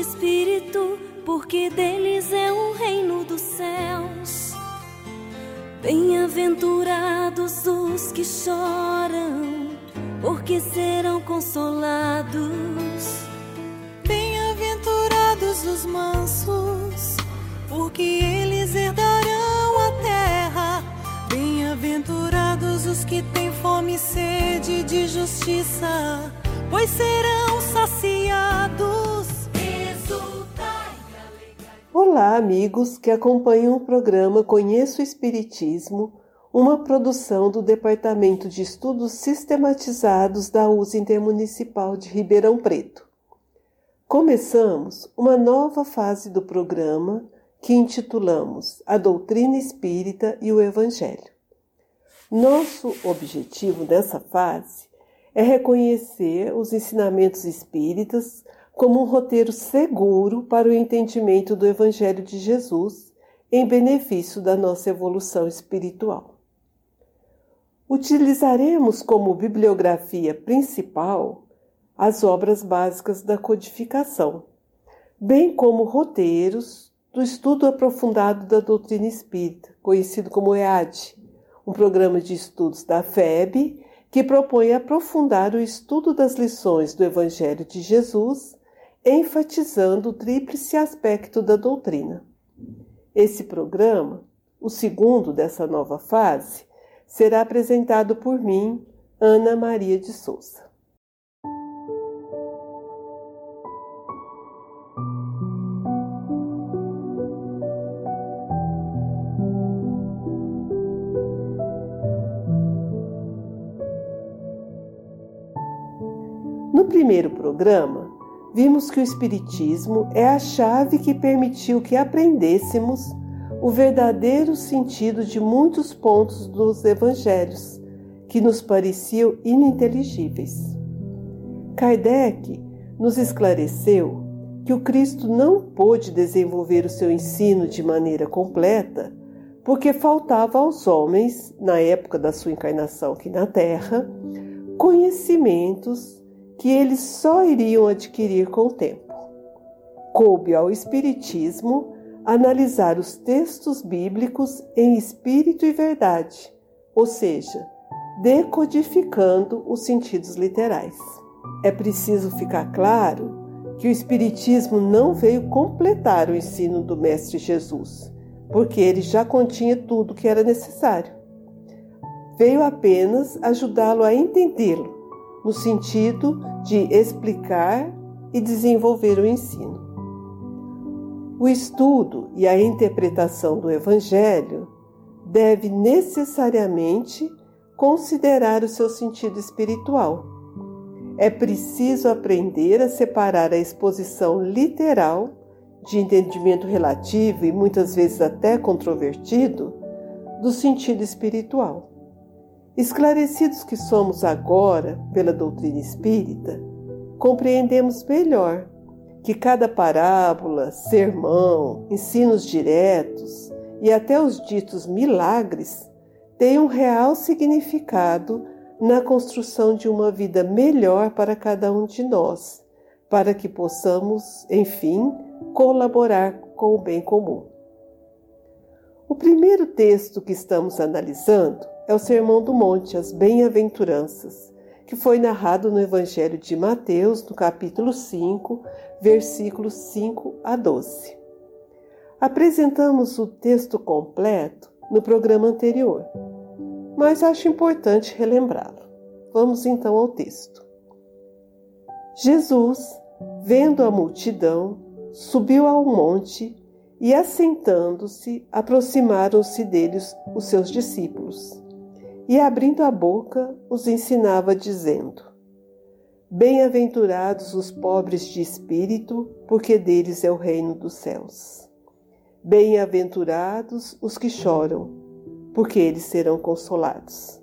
Espírito, porque deles é o reino dos céus. Bem-aventurados os que choram, porque serão consolados. Bem-aventurados os mansos, porque eles herdarão a terra. Bem-aventurados os que têm fome e sede de justiça, pois serão saciados. Olá, amigos que acompanham o programa Conheço o Espiritismo, uma produção do Departamento de Estudos Sistematizados da USA Intermunicipal de Ribeirão Preto. Começamos uma nova fase do programa que intitulamos A Doutrina Espírita e o Evangelho. Nosso objetivo nessa fase é reconhecer os ensinamentos espíritas como um roteiro seguro para o entendimento do Evangelho de Jesus em benefício da nossa evolução espiritual. Utilizaremos como bibliografia principal as obras básicas da codificação, bem como roteiros do estudo aprofundado da doutrina espírita, conhecido como EAD, um programa de estudos da FEB que propõe aprofundar o estudo das lições do Evangelho de Jesus, enfatizando o tríplice aspecto da doutrina. Esse programa, o segundo dessa nova fase, será apresentado por mim, Ana Maria de Souza. No primeiro programa, vimos que o Espiritismo é a chave que permitiu que aprendêssemos o verdadeiro sentido de muitos pontos dos Evangelhos que nos pareciam ininteligíveis. Kardec nos esclareceu que o Cristo não pôde desenvolver o seu ensino de maneira completa porque faltava aos homens, na época da sua encarnação aqui na Terra, conhecimentos que eles só iriam adquirir com o tempo. Coube ao Espiritismo analisar os textos bíblicos em espírito e verdade, ou seja, decodificando os sentidos literais. É preciso ficar claro que o Espiritismo não veio completar o ensino do Mestre Jesus, porque ele já continha tudo que era necessário. Veio apenas ajudá-lo a entendê-lo, no sentido de explicar e desenvolver o ensino. O estudo e a interpretação do Evangelho deve necessariamente considerar o seu sentido espiritual. É preciso aprender a separar a exposição literal, de entendimento relativo e muitas vezes até controvertido, do sentido espiritual. Esclarecidos que somos agora pela doutrina espírita, compreendemos melhor que cada parábola, sermão, ensinos diretos e até os ditos milagres têm um real significado na construção de uma vida melhor para cada um de nós, para que possamos, enfim, colaborar com o bem comum. O primeiro texto que estamos analisando é o Sermão do Monte, as Bem-aventuranças, que foi narrado no Evangelho de Mateus, no capítulo 5, versículos 5 a 12. Apresentamos o texto completo no programa anterior, mas acho importante relembrá-lo. Vamos então ao texto. Jesus, vendo a multidão, subiu ao monte e, assentando-se, aproximaram-se deles os seus discípulos. E, abrindo a boca, os ensinava, dizendo: Bem-aventurados os pobres de espírito, porque deles é o reino dos céus. Bem-aventurados os que choram, porque eles serão consolados.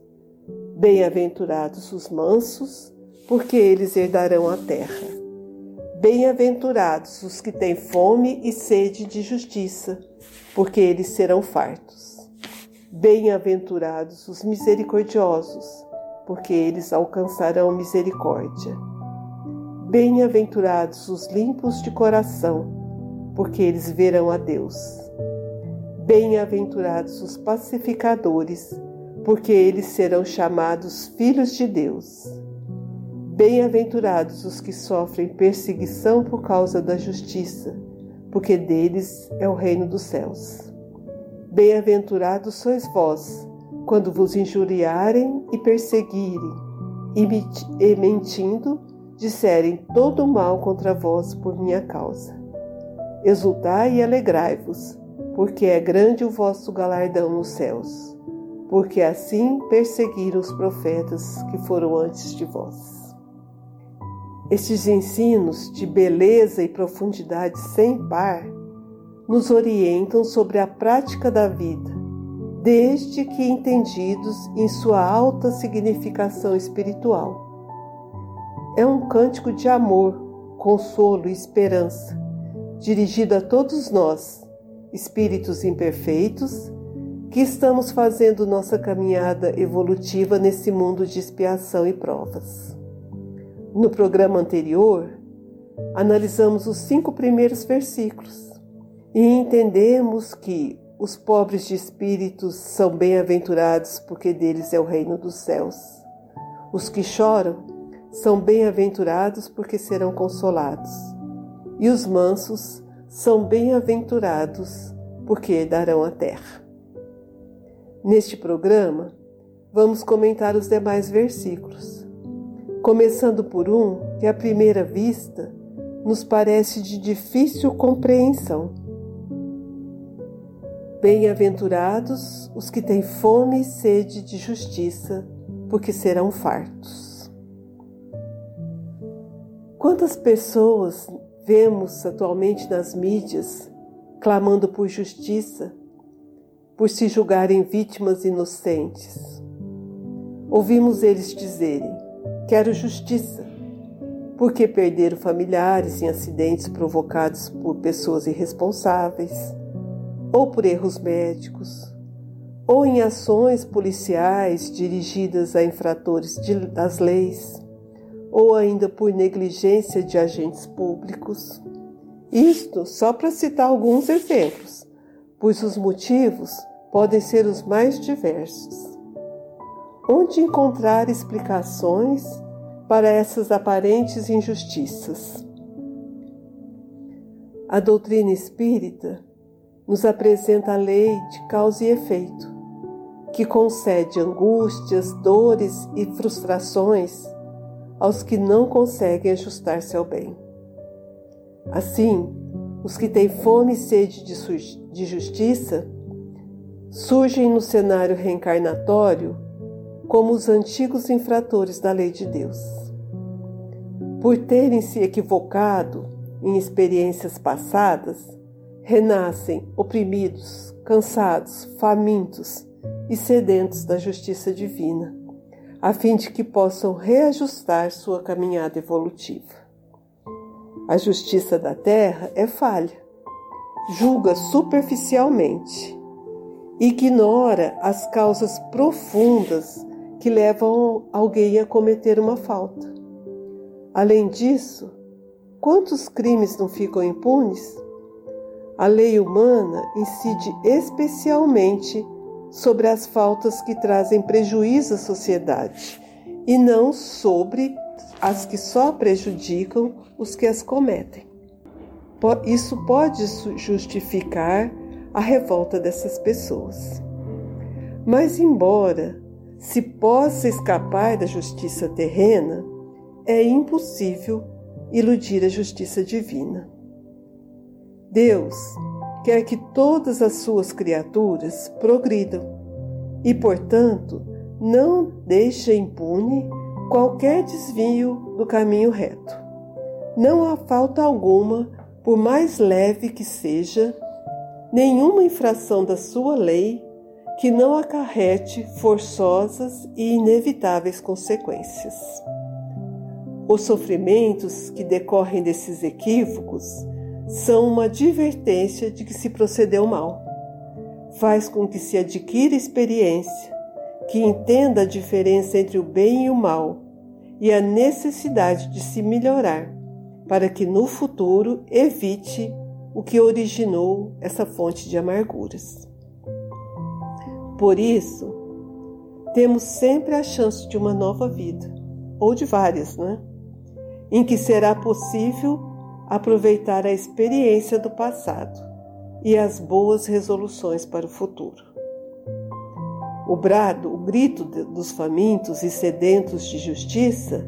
Bem-aventurados os mansos, porque eles herdarão a terra. Bem-aventurados os que têm fome e sede de justiça, porque eles serão fartos. Bem-aventurados os misericordiosos, porque eles alcançarão misericórdia. Bem-aventurados os limpos de coração, porque eles verão a Deus. Bem-aventurados os pacificadores, porque eles serão chamados filhos de Deus. Bem-aventurados os que sofrem perseguição por causa da justiça, porque deles é o reino dos céus. Bem-aventurados sois vós, quando vos injuriarem e perseguirem, e mentindo, disserem todo o mal contra vós por minha causa. Exultai e alegrai-vos, porque é grande o vosso galardão nos céus, porque assim perseguiram os profetas que foram antes de vós. Estes ensinos de beleza e profundidade sem par nos orientam sobre a prática da vida, desde que entendidos em sua alta significação espiritual. É um cântico de amor, consolo e esperança, dirigido a todos nós, espíritos imperfeitos, que estamos fazendo nossa caminhada evolutiva nesse mundo de expiação e provas. No programa anterior, analisamos os cinco primeiros versículos e entendemos que os pobres de espíritos são bem-aventurados porque deles é o reino dos céus. Os que choram são bem-aventurados porque serão consolados. E os mansos são bem-aventurados porque herdarão a terra. Neste programa, vamos comentar os demais versículos começando por um que, à primeira vista, nos parece de difícil compreensão. Bem-aventurados os que têm fome e sede de justiça, porque serão fartos. Quantas pessoas vemos atualmente nas mídias clamando por justiça, por se julgarem vítimas inocentes? Ouvimos eles dizerem: Quero justiça, porque perderam familiares em acidentes provocados por pessoas irresponsáveis, ou por erros médicos, ou em ações policiais dirigidas a infratores das leis, ou ainda por negligência de agentes públicos. Isto só para citar alguns exemplos, pois os motivos podem ser os mais diversos onde encontrar explicações para essas aparentes injustiças. A doutrina espírita nos apresenta a lei de causa e efeito, que concede angústias, dores e frustrações aos que não conseguem ajustar-se ao bem. Assim, os que têm fome e sede de justiça surgem no cenário reencarnatório como os antigos infratores da lei de Deus. Por terem se equivocado em experiências passadas, renascem oprimidos, cansados, famintos e sedentos da justiça divina, a fim de que possam reajustar sua caminhada evolutiva. A justiça da terra é falha, julga superficialmente, ignora as causas profundas que levam alguém a cometer uma falta. Além disso, quantos crimes não ficam impunes? A lei humana incide especialmente sobre as faltas que trazem prejuízo à sociedade e não sobre as que só prejudicam os que as cometem. Isso pode justificar a revolta dessas pessoas. Mas, embora se possa escapar da justiça terrena, é impossível iludir a justiça divina. Deus quer que todas as suas criaturas progridam e, portanto, não deixa impune qualquer desvio do caminho reto. Não há falta alguma, por mais leve que seja, nenhuma infração da sua lei que não acarrete forçosas e inevitáveis consequências. Os sofrimentos que decorrem desses equívocos são uma advertência de que se procedeu mal. Faz com que se adquira experiência, que entenda a diferença entre o bem e o mal e a necessidade de se melhorar, para que no futuro evite o que originou essa fonte de amarguras. Por isso, temos sempre a chance de uma nova vida, ou de várias, né? Em que será possível aproveitar a experiência do passado e as boas resoluções para o futuro. O brado, o grito dos famintos e sedentos de justiça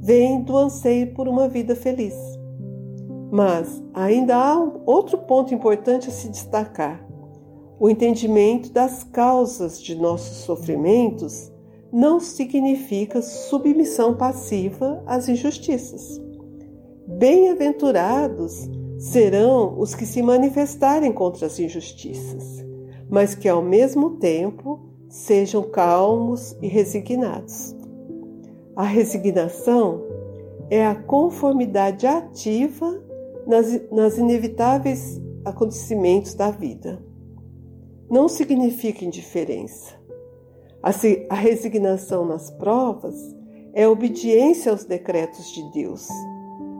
vem do anseio por uma vida feliz. Mas ainda há outro ponto importante a se destacar. O entendimento das causas de nossos sofrimentos não significa submissão passiva às injustiças. Bem-aventurados serão os que se manifestarem contra as injustiças, mas que ao mesmo tempo sejam calmos e resignados. A resignação é a conformidade ativa nas, nas inevitáveis acontecimentos da vida. Não significa indiferença. A, a resignação nas provas é obediência aos decretos de Deus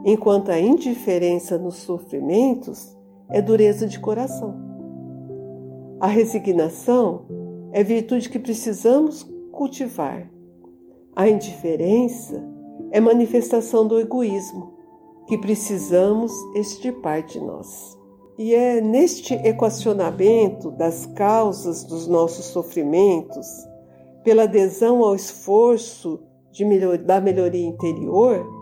enquanto a indiferença nos sofrimentos é dureza de coração. A resignação é virtude que precisamos cultivar. A indiferença é manifestação do egoísmo que precisamos extirpar de nós. E é neste equacionamento das causas dos nossos sofrimentos, pela adesão ao esforço melhor, da melhoria interior,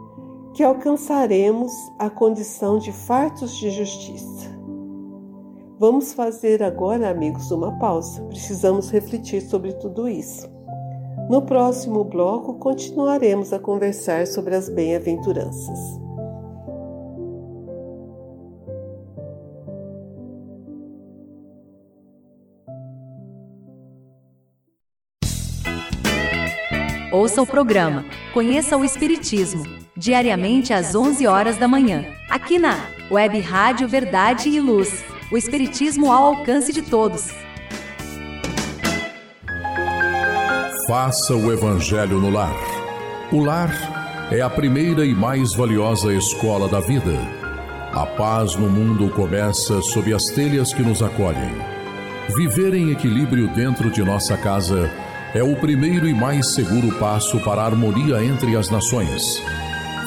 que alcançaremos a condição de fartos de justiça. Vamos fazer agora, amigos, uma pausa. Precisamos refletir sobre tudo isso. No próximo bloco, continuaremos a conversar sobre as bem-aventuranças. Ouça o programa Conheça o Espiritismo diariamente às 11 horas da manhã, aqui na Web Rádio Verdade e Luz. O Espiritismo ao alcance de todos. Faça o Evangelho no lar. O lar é a primeira e mais valiosa escola da vida. A paz no mundo começa sob as telhas que nos acolhem. Viver em equilíbrio dentro de nossa casa é o primeiro e mais seguro passo para a harmonia entre as nações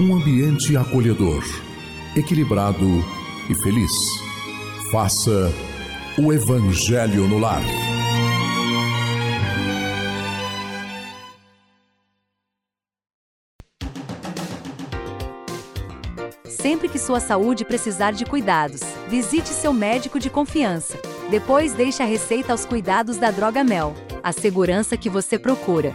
um ambiente acolhedor, equilibrado e feliz. Faça o Evangelho no lar. Sempre que sua saúde precisar de cuidados, visite seu médico de confiança. Depois deixe a receita aos cuidados da Droga Mel, a segurança que você procura.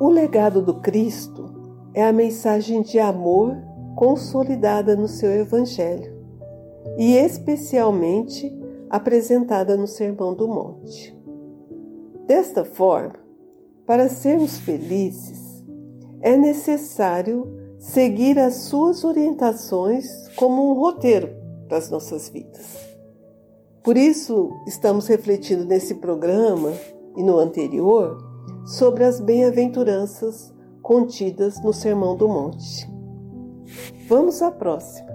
O legado do Cristo é a mensagem de amor consolidada no seu Evangelho e especialmente apresentada no Sermão do Monte. Desta forma, para sermos felizes, é necessário seguir as suas orientações como um roteiro para as nossas vidas. Por isso, estamos refletindo nesse programa e no anterior sobre as bem-aventuranças contidas no Sermão do Monte. Vamos à próxima.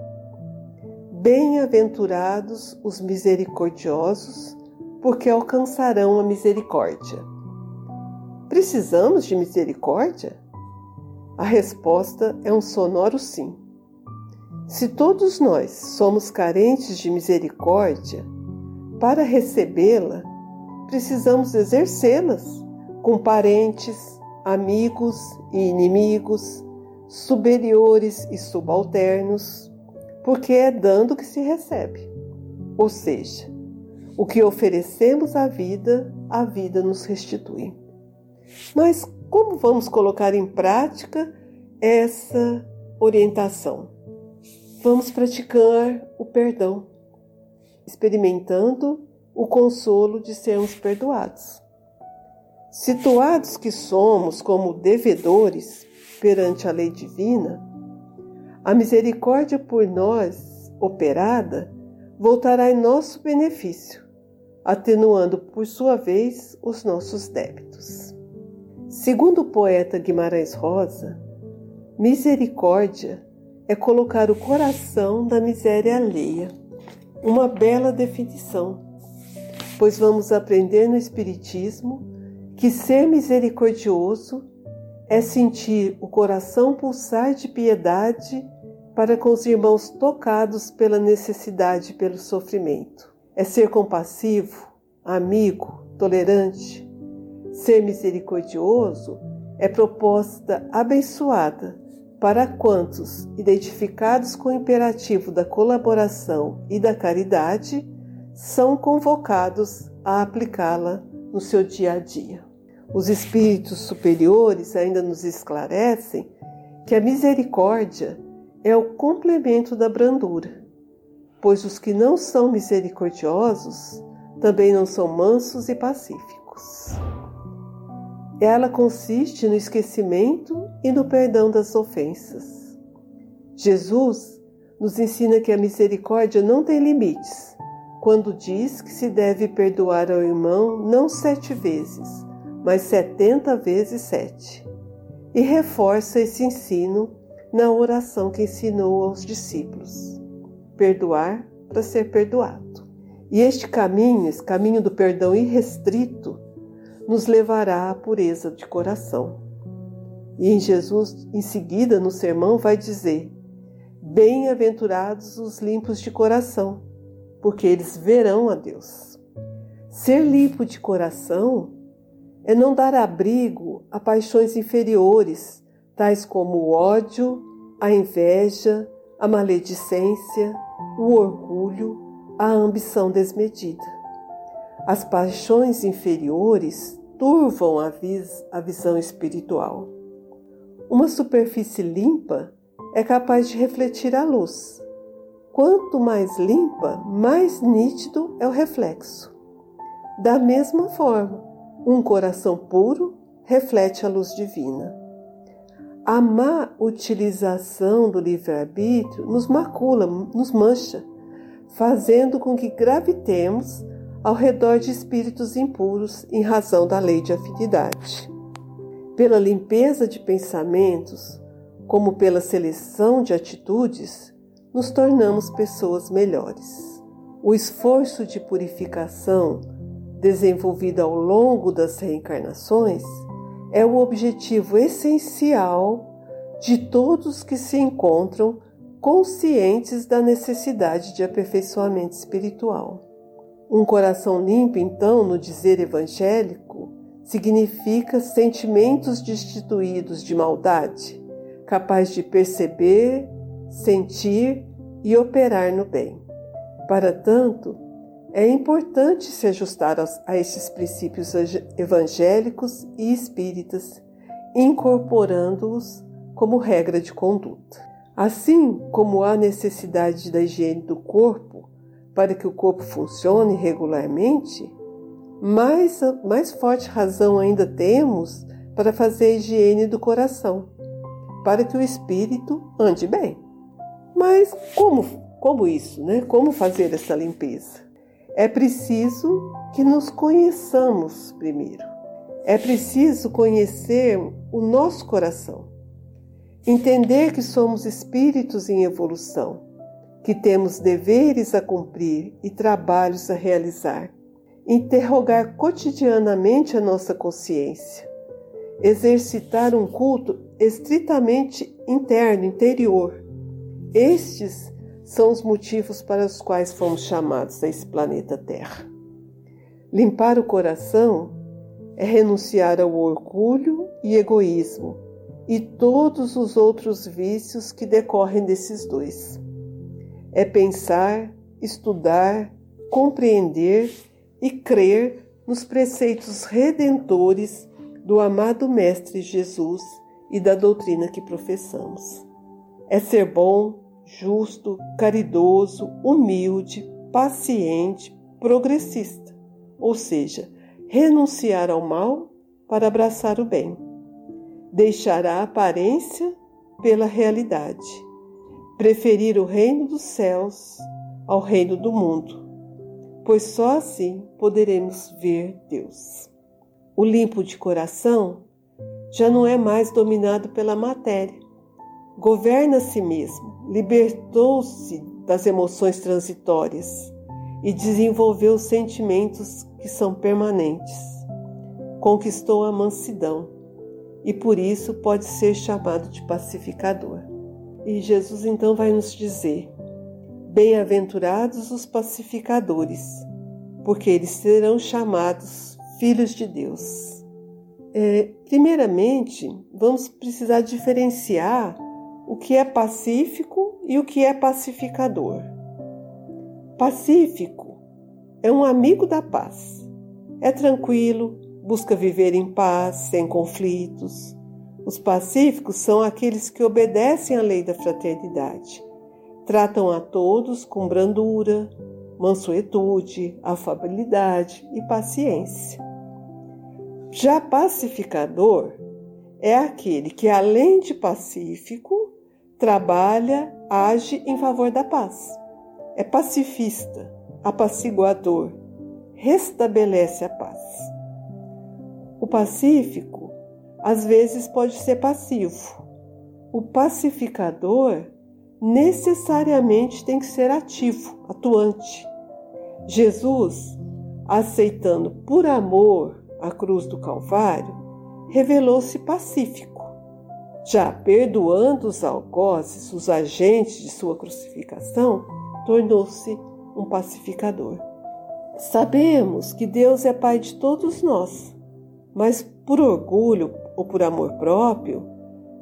Bem-aventurados os misericordiosos, porque alcançarão a misericórdia. Precisamos de misericórdia? A resposta é um sonoro sim. Se todos nós somos carentes de misericórdia, para recebê-la, precisamos exercê-las com parentes, amigos e inimigos, superiores e subalternos, porque é dando que se recebe. Ou seja, o que oferecemos à vida, a vida nos restitui. Mas como vamos colocar em prática essa orientação? Vamos praticar o perdão, experimentando o consolo de sermos perdoados. Situados que somos como devedores perante a lei divina, a misericórdia por nós operada voltará em nosso benefício, atenuando por sua vez os nossos débitos. Segundo o poeta Guimarães Rosa, misericórdia é colocar o coração na miséria alheia. Uma bela definição, pois vamos aprender no Espiritismo que ser misericordioso é sentir o coração pulsar de piedade para com os irmãos tocados pela necessidade e pelo sofrimento. É ser compassivo, amigo, tolerante. Ser misericordioso é proposta abençoada para quantos, identificados com o imperativo da colaboração e da caridade, são convocados a aplicá-la no seu dia a dia. Os espíritos superiores ainda nos esclarecem que a misericórdia é o complemento da brandura, pois os que não são misericordiosos também não são mansos e pacíficos. Ela consiste no esquecimento e no perdão das ofensas. Jesus nos ensina que a misericórdia não tem limites, quando diz que se deve perdoar ao irmão não sete vezes, mas setenta vezes sete. E reforça esse ensino na oração que ensinou aos discípulos: perdoar para ser perdoado. E este caminho, esse caminho do perdão irrestrito, nos levará à pureza de coração. E em Jesus, em seguida, no sermão, vai dizer: Bem-aventurados os limpos de coração, porque eles verão a Deus. Ser limpo de coração é não dar abrigo a paixões inferiores, tais como o ódio, a inveja, a maledicência, o orgulho, a ambição desmedida. As paixões inferiores turvam a, vis a visão espiritual. Uma superfície limpa é capaz de refletir a luz. Quanto mais limpa, mais nítido é o reflexo. Da mesma forma, um coração puro reflete a luz divina. A má utilização do livre-arbítrio nos macula, nos mancha, fazendo com que gravitemos ao redor de espíritos impuros em razão da lei de afinidade. Pela limpeza de pensamentos, como pela seleção de atitudes, nos tornamos pessoas melhores. O esforço de purificação desenvolvida ao longo das reencarnações, é o objetivo essencial de todos que se encontram conscientes da necessidade de aperfeiçoamento espiritual. Um coração limpo, então, no dizer evangélico, significa sentimentos destituídos de maldade, capaz de perceber, sentir e operar no bem. Para tanto, é importante se ajustar a esses princípios evangélicos e espíritas, incorporando-os como regra de conduta. Assim como há necessidade da higiene do corpo para que o corpo funcione regularmente, mais, mais forte razão ainda temos para fazer a higiene do coração, para que o espírito ande bem. Mas como, como isso, né? Como fazer essa limpeza? É preciso que nos conheçamos primeiro. É preciso conhecer o nosso coração. Entender que somos espíritos em evolução, que temos deveres a cumprir e trabalhos a realizar. Interrogar cotidianamente a nossa consciência. Exercitar um culto estritamente interno, interior. Estes são os motivos para os quais fomos chamados a esse planeta Terra. Limpar o coração é renunciar ao orgulho e egoísmo e todos os outros vícios que decorrem desses dois. É pensar, estudar, compreender e crer nos preceitos redentores do amado Mestre Jesus e da doutrina que professamos. É ser bom, justo, caridoso, humilde, paciente, progressista, ou seja, renunciar ao mal para abraçar o bem. Deixar a aparência pela realidade. Preferir o reino dos céus ao reino do mundo, pois só assim poderemos ver Deus. O limpo de coração já não é mais dominado pela matéria, governa a si mesmo, libertou-se das emoções transitórias e desenvolveu sentimentos que são permanentes. Conquistou a mansidão e por isso pode ser chamado de pacificador. E Jesus então vai nos dizer: Bem-aventurados os pacificadores, porque eles serão chamados filhos de Deus. É, primeiramente, vamos precisar diferenciar o que é pacífico e o que é pacificador. Pacífico é um amigo da paz. É tranquilo, busca viver em paz, sem conflitos. Os pacíficos são aqueles que obedecem à lei da fraternidade. Tratam a todos com brandura, mansuetude, afabilidade e paciência. Já pacificador é aquele que, além de pacífico, trabalha, age em favor da paz. É pacifista, apaciguador, restabelece a paz. O pacífico às vezes pode ser passivo. O pacificador necessariamente tem que ser ativo, atuante. Jesus, aceitando por amor a cruz do Calvário, revelou-se pacífico já perdoando os algozes, os agentes de sua crucificação, tornou-se um pacificador. Sabemos que Deus é Pai de todos nós, mas por orgulho ou por amor próprio,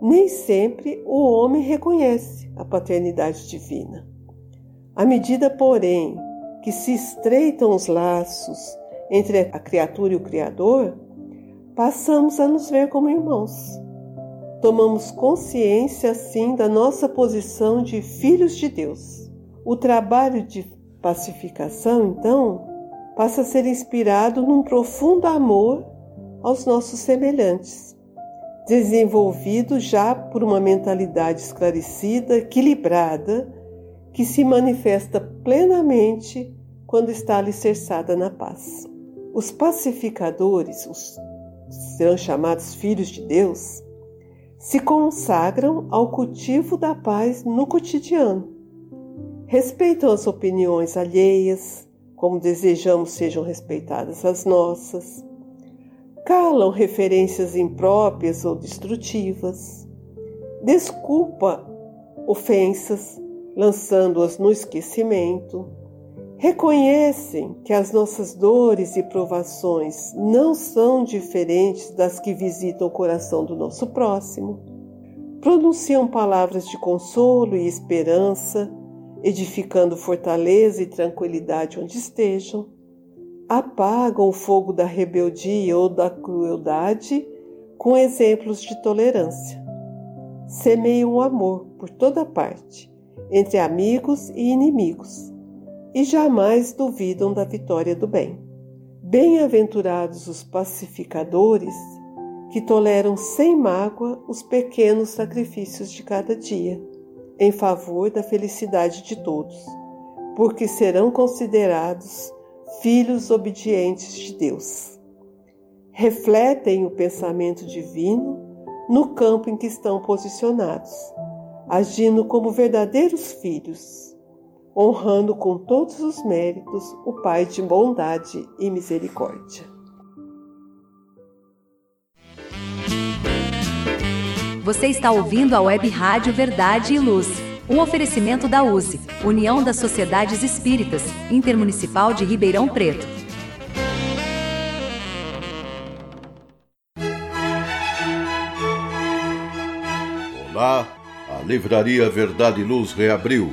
nem sempre o homem reconhece a paternidade divina. À medida, porém, que se estreitam os laços entre a criatura e o Criador, passamos a nos ver como irmãos tomamos consciência assim da nossa posição de filhos de Deus. O trabalho de pacificação, então, passa a ser inspirado num profundo amor aos nossos semelhantes, desenvolvido já por uma mentalidade esclarecida, equilibrada, que se manifesta plenamente quando está alicerçada na paz. Os pacificadores, os serão chamados filhos de Deus, se consagram ao cultivo da paz no cotidiano. Respeitam as opiniões alheias, como desejamos sejam respeitadas as nossas. Calam referências impróprias ou destrutivas. Desculpa ofensas, lançando-as no esquecimento. Reconhecem que as nossas dores e provações não são diferentes das que visitam o coração do nosso próximo. Pronunciam palavras de consolo e esperança, edificando fortaleza e tranquilidade onde estejam. Apagam o fogo da rebeldia ou da crueldade com exemplos de tolerância. Semeiam o amor por toda parte, entre amigos e inimigos e jamais duvidam da vitória do bem. Bem-aventurados os pacificadores que toleram sem mágoa os pequenos sacrifícios de cada dia, em favor da felicidade de todos, porque serão considerados filhos obedientes de Deus. Refletem o pensamento divino no campo em que estão posicionados, agindo como verdadeiros filhos honrando com todos os méritos o Pai de bondade e misericórdia. Você está ouvindo a Web Rádio Verdade e Luz, um oferecimento da USE, União das Sociedades Espíritas, Intermunicipal de Ribeirão Preto. Olá, a Livraria Verdade e Luz reabriu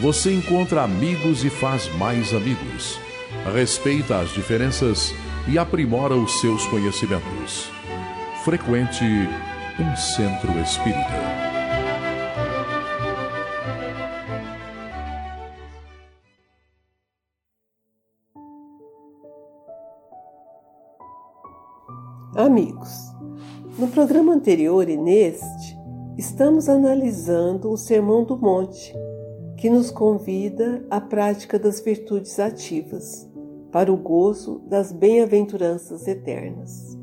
você encontra amigos e faz mais amigos. Respeita as diferenças e aprimora os seus conhecimentos. Frequente um centro espírita. Amigos, no programa anterior e neste, estamos analisando o Sermão do Monte que nos convida à prática das virtudes ativas, para o gozo das bem-aventuranças eternas.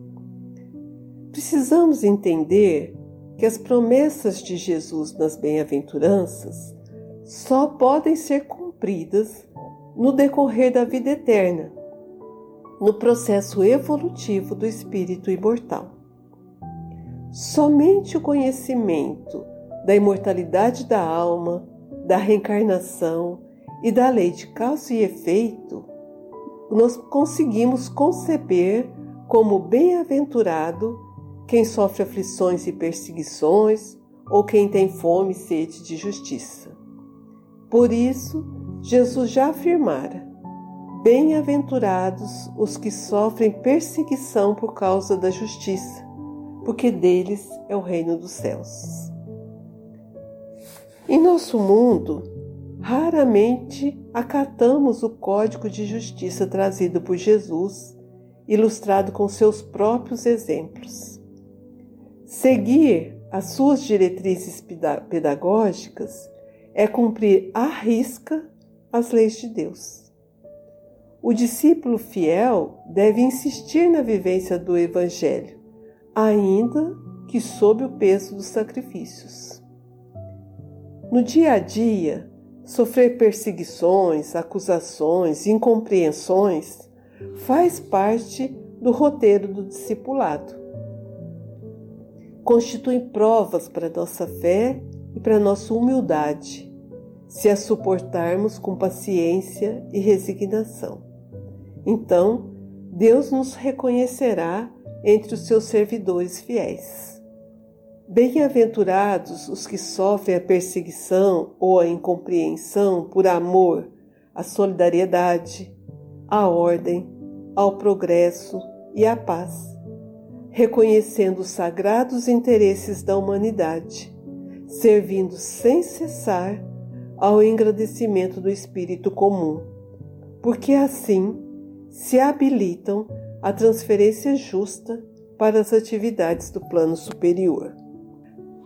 Precisamos entender que as promessas de Jesus nas bem-aventuranças só podem ser cumpridas no decorrer da vida eterna, no processo evolutivo do espírito imortal. Somente o conhecimento da imortalidade da alma, da reencarnação e da lei de causa e efeito, nós conseguimos conceber como bem-aventurado quem sofre aflições e perseguições ou quem tem fome e sede de justiça. Por isso, Jesus já afirmara: Bem-aventurados os que sofrem perseguição por causa da justiça, porque deles é o reino dos céus. Em nosso mundo, raramente acatamos o código de justiça trazido por Jesus, ilustrado com seus próprios exemplos. Seguir as suas diretrizes pedagógicas é cumprir à risca as leis de Deus. O discípulo fiel deve insistir na vivência do Evangelho, ainda que sob o peso dos sacrifícios. No dia a dia, sofrer perseguições, acusações, incompreensões faz parte do roteiro do discipulado. Constituem provas para nossa fé e para nossa humildade, se a suportarmos com paciência e resignação. Então, Deus nos reconhecerá entre os seus servidores fiéis. Bem-aventurados os que sofrem a perseguição ou a incompreensão por amor à solidariedade, à ordem, ao progresso e à paz, reconhecendo os sagrados interesses da humanidade, servindo sem cessar ao engrandecimento do espírito comum, porque assim se habilitam à transferência justa para as atividades do plano superior.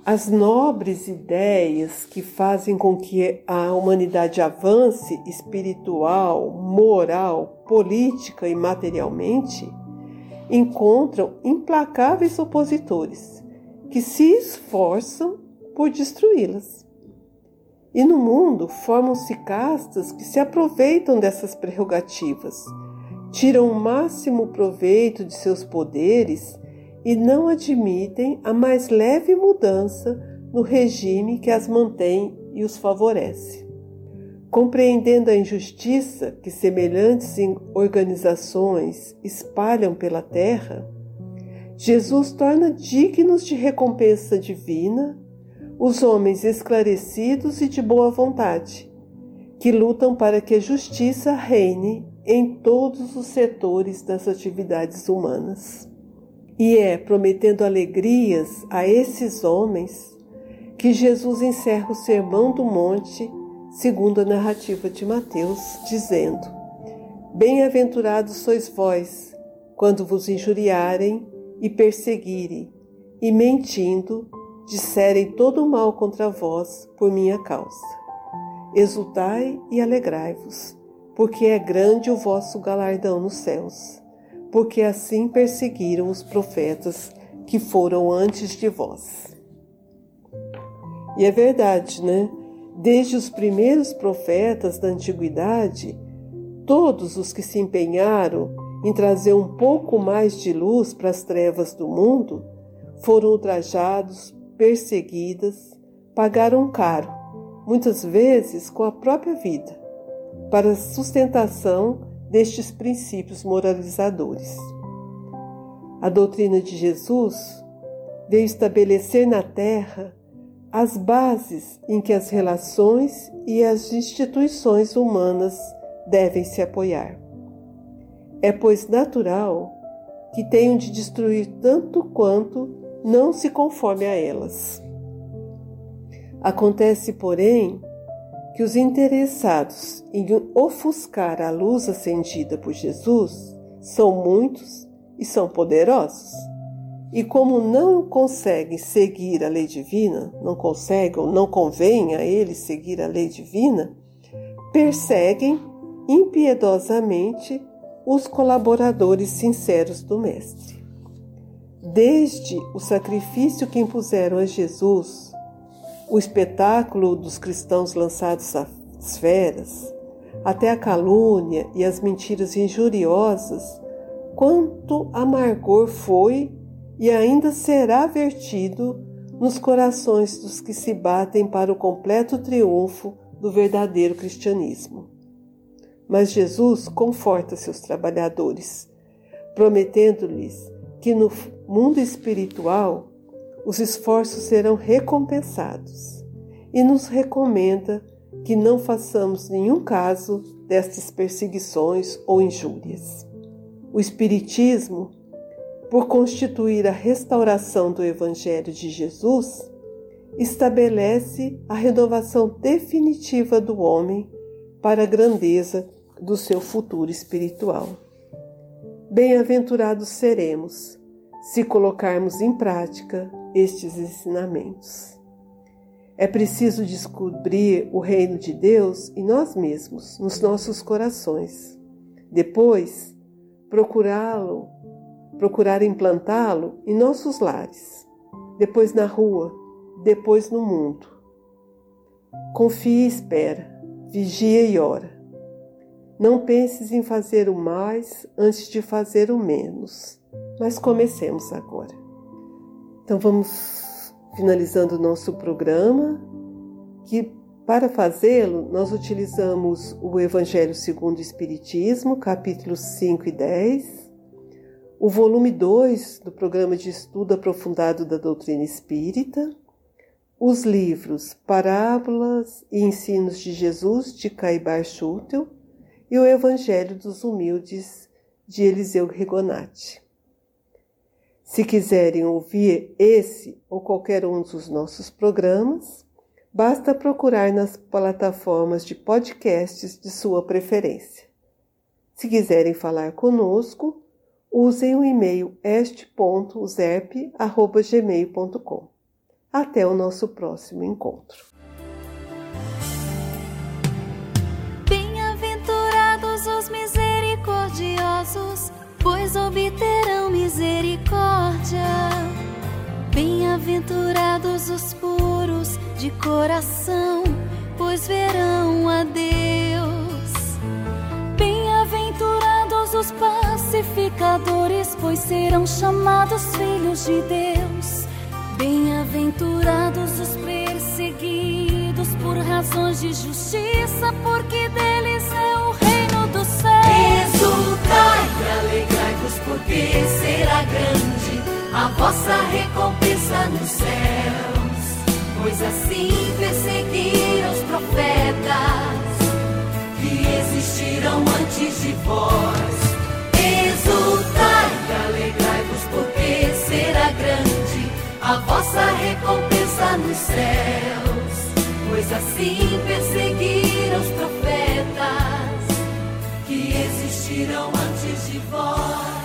As nobres ideias que fazem com que a humanidade avance espiritual, moral, política e materialmente encontram implacáveis opositores que se esforçam por destruí-las. E no mundo formam-se castas que se aproveitam dessas prerrogativas, tiram o máximo proveito de seus poderes e não admitem a mais leve mudança no regime que as mantém e os favorece. Compreendendo a injustiça que semelhantes organizações espalham pela terra, Jesus torna dignos de recompensa divina os homens esclarecidos e de boa vontade, que lutam para que a justiça reine em todos os setores das atividades humanas. E é prometendo alegrias a esses homens que Jesus encerra o Sermão do Monte, segundo a narrativa de Mateus, dizendo: Bem-aventurados sois vós, quando vos injuriarem e perseguirem, e mentindo, disserem todo o mal contra vós por minha causa. Exultai e alegrai-vos, porque é grande o vosso galardão nos céus, porque assim perseguiram os profetas que foram antes de vós. E é verdade, né? Desde os primeiros profetas da antiguidade, todos os que se empenharam em trazer um pouco mais de luz para as trevas do mundo foram ultrajados, perseguidas, pagaram caro, muitas vezes com a própria vida, para a sustentação destes princípios moralizadores. A doutrina de Jesus veio estabelecer na Terra as bases em que as relações e as instituições humanas devem se apoiar. É, pois, natural que tenham de destruir tanto quanto não se conforme a elas. Acontece, porém, que os interessados em ofuscar a luz acendida por Jesus são muitos e são poderosos. E como não conseguem seguir a lei divina, não conseguem ou não convém a eles seguir a lei divina, perseguem impiedosamente os colaboradores sinceros do Mestre. Desde o sacrifício que impuseram a Jesus, o espetáculo dos cristãos lançados às feras, até a calúnia e as mentiras injuriosas, quanto amargor foi e ainda será vertido nos corações dos que se batem para o completo triunfo do verdadeiro cristianismo. Mas Jesus conforta seus trabalhadores, prometendo-lhes que no mundo espiritual os esforços serão recompensados e nos recomenda que não façamos nenhum caso destas perseguições ou injúrias. O Espiritismo, por constituir a restauração do Evangelho de Jesus, estabelece a renovação definitiva do homem para a grandeza do seu futuro espiritual. Bem-aventurados seremos se colocarmos em prática estes ensinamentos. É preciso descobrir o reino de Deus em nós mesmos, nos nossos corações. Depois, procurá-lo, procurar implantá-lo em nossos lares. Depois na rua, depois no mundo. Confie e espera, vigia e ora. Não penses em fazer o mais antes de fazer o menos. Mas comecemos agora. Então vamos finalizando o nosso programa, que Para fazê-lo, nós utilizamos o Evangelho segundo o Espiritismo, capítulos 5 e 10, o volume 2 do Programa de Estudo Aprofundado da Doutrina Espírita, os livros Parábolas e Ensinos de Jesus, de Caibar Schuttel, e o Evangelho dos Humildes, de Eliseu Rigonati. Se quiserem ouvir esse ou qualquer um dos nossos programas, Basta procurar nas plataformas de podcasts de sua preferência. Se quiserem falar conosco, usem o e-mail este.zerp.gmail.com. Até o nosso próximo encontro. Bem-aventurados os misericordiosos, pois obterão misericórdia. Bem-aventurados os puros de coração, pois verão a Deus. Bem-aventurados os pacificadores, pois serão chamados filhos de Deus. Bem-aventurados os perseguidos por razões de justiça, porque deles é o reino do céu. Exultai e alegrai-vos, porque será grande a vossa recompensa nos céus. Pois assim perseguiram os profetas que existiram antes de vós. Exultai e alegrai-vos, porque será grande a vossa recompensa nos céus. Pois assim perseguiram os profetas que existiram antes de vós.